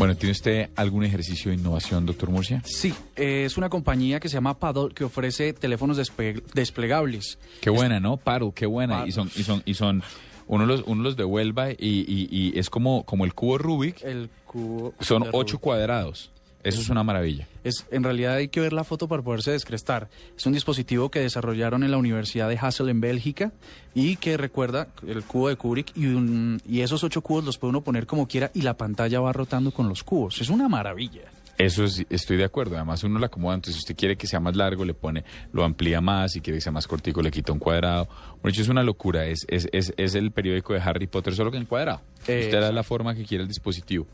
Bueno, ¿tiene usted algún ejercicio de innovación, doctor Murcia? Sí, eh, es una compañía que se llama Paddle que ofrece teléfonos desplegables. Qué buena, ¿no? Paddle, qué buena. Paddle. Y son, y son, y son, uno los, uno los devuelva y, y, y es como, como el cubo Rubik. El cubo Son ocho Rubik. cuadrados. Eso es una maravilla. Es, en realidad hay que ver la foto para poderse descrestar. Es un dispositivo que desarrollaron en la Universidad de Hassel en Bélgica y que recuerda el cubo de Kubrick y, un- y esos ocho cubos los puede uno poner como quiera y la pantalla va rotando con los cubos. Es una maravilla. Eso es, estoy de acuerdo. Además, uno lo acomoda. Entonces, si usted quiere que sea más largo, le pone, lo amplía más. Si quiere que sea más cortico, le quita un cuadrado. Bueno, hecho, es una locura. Es, es, es, es el periódico de Harry Potter, solo que en cuadrado. Eh, usted da la forma que quiere el dispositivo.